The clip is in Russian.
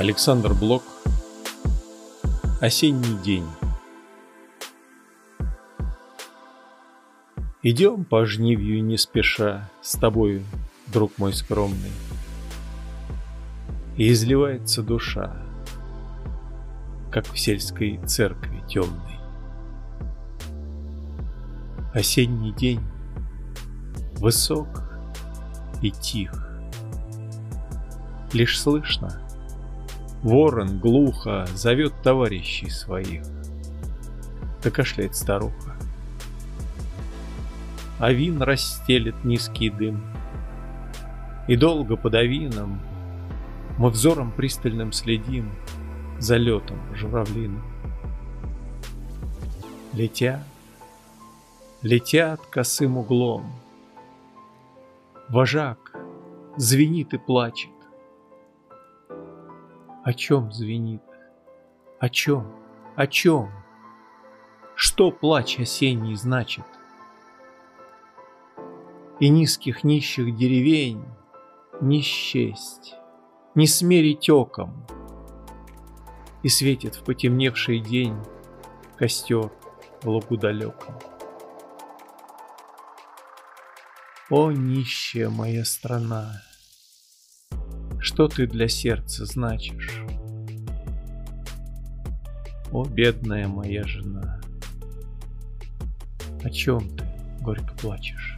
Александр Блок. Осенний день Идем по жнивью не спеша С тобою, друг мой скромный И изливается душа Как в сельской церкви темной. Осенний день Высок и тих. Лишь слышно, ворон глухо зовет товарищей своих. Да кашляет старуха. А вин расстелит низкий дым. И долго под авином мы взором пристальным следим за летом журавлиным. Летят, летят косым углом. Вожак звенит и плачет. О чем звенит? О чем? О чем? Что плач осенний значит? И низких нищих деревень Не счесть, не смерить оком, И светит в потемневший день Костер в лугу далеком. О, нищая моя страна! Что ты для сердца значишь? О, бедная моя жена, О чем ты горько плачешь?